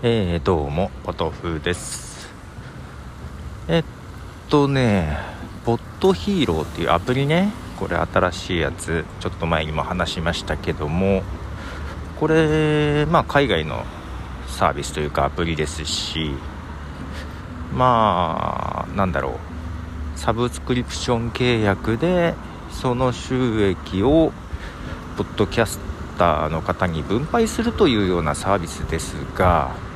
えー、どうも、ポトフです。えっとね、ポットヒーローっていうアプリね、これ新しいやつ、ちょっと前にも話しましたけども、これ、まあ海外のサービスというかアプリですし、まあ、なんだろう、サブスクリプション契約で、その収益を、ポッドキャスターの方に分配するというようなサービスですが、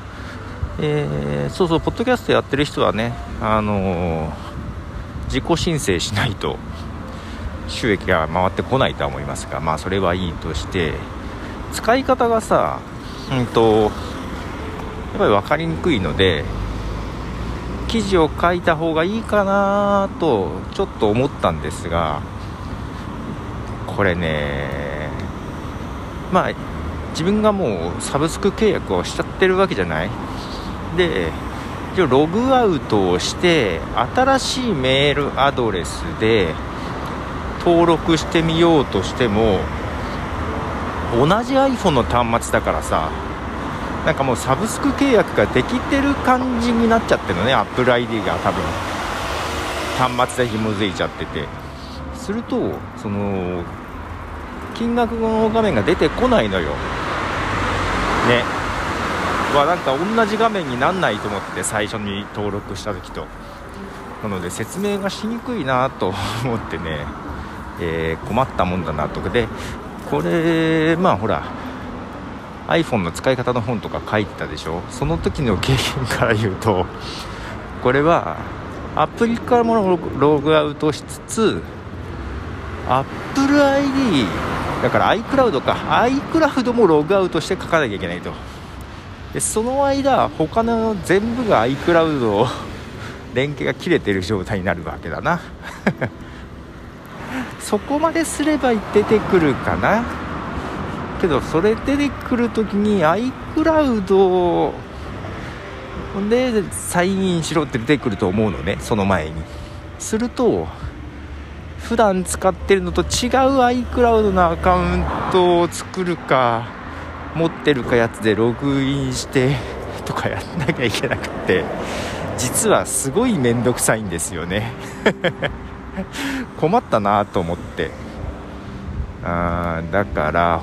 えー、そうそう、ポッドキャストやってる人はね、あのー、自己申請しないと収益が回ってこないとは思いますが、まあ、それはいいとして、使い方がさ、うんと、やっぱり分かりにくいので、記事を書いた方がいいかなとちょっと思ったんですがこれねまあ自分がもうサブスク契約をしちゃってるわけじゃない？で一応ログアウトをして新しいメールアドレスで登録してみようとしても同じ iPhone の端末だからさなんかもうサブスク契約ができてる感じになっちゃってるのね AppleID が多分。端末で紐づいちゃってて。するとその金額の画面が出てこないのよ。ね。はなんか同じ画面になんないと思って最初に登録した時となので説明がしにくいなと思ってね、えー、困ったもんだなとかでこれまあほら iPhone の使い方の本とか書いてたでしょ？その時の経験から言うとこれはアプリからもログアウトしつつ AppleID だから iCloud か iCloud もログアウトして書かなきゃいけないと。でその間他の全部が iCloud 連携が切れてる状態になるわけだな。そこまですれば出てくるかな。けどそれ出てくるときに iCloud でサインインしろって出てくると思うのねその前に。すると普段使ってるのと違う iCloud のアカウントを作るか持ってるかやつでログインしてとかやんなきゃいけなくて実はすごい面倒くさいんですよね。困ったなと思って。あだから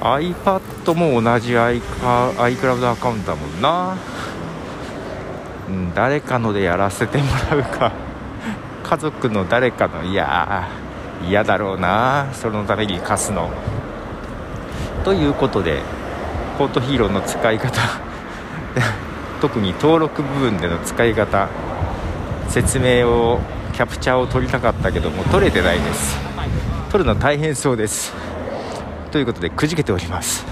iPad も同じ iCloud アカウントだもんな、うん、誰かのでやらせてもらうか。家族の誰かのいや嫌だろうなそのために貸すの。ということでポートヒーローの使い方 特に登録部分での使い方説明をキャプチャーを取りたかったけども取れてないです。取るの大変そうです。ということでくじけております。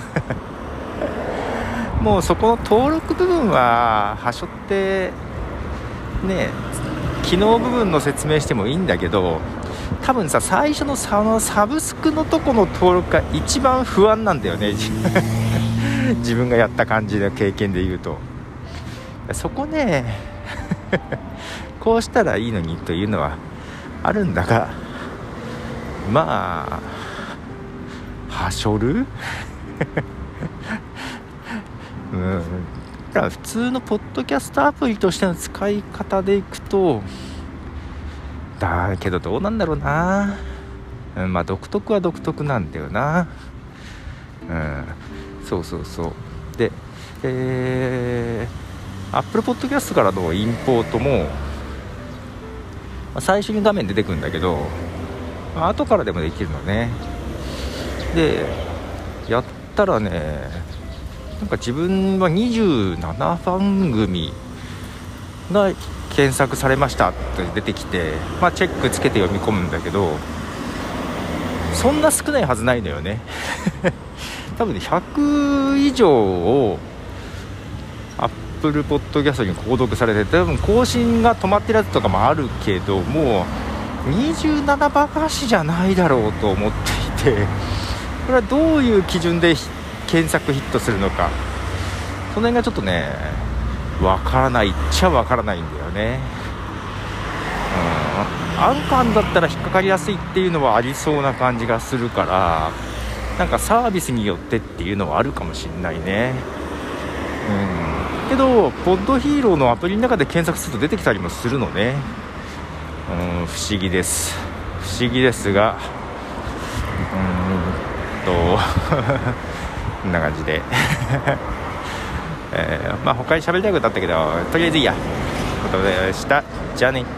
もうそこの登録部分ははしょってね機能部分の説明してもいいんだけど多分さ最初のそのサブスクのとこの登録が一番不安なんだよね。自分がやった感じの経験で言うと。そこね こうしたらいいのにというのはあるんだがまあはしょる？うん。だから普通のポッドキャストアプリとしての使い方でいくとだけどどうなんだろうな、うん、まあ独特は独特なんだよな。うんそうそうそう。でえー、Apple Podcast からのインポートも、まあ、最初に画面出てくるんだけど、まあ、後からでもできるのね。でやったらねなんか自分は27番組が検索されましたって出てきて、まあ、チェックつけて読み込むんだけどそんな少ないはずないのよね。多分ね100以上を Apple Podcast に購読されて多分更新が止まってるやつとかもあるけどもう27ばかしじゃないだろうと思っていてこれはどういう基準で検索ヒットするのか。その辺がちょっとねわからないっちゃわからないんだよね。うん。アンカーだったら引っかかりやすいっていうのはありそうな感じがするからなんかサービスによってっていうのはあるかもしんないね。うん。けどポッドヒーローのアプリの中で検索すると出てきたりもするのね。うん。不思議です。不思議ですが。うーん。と こんな感じで。えー、まあ他に喋りたいことあったけどとりあえずいいや。ことでした。じゃあね。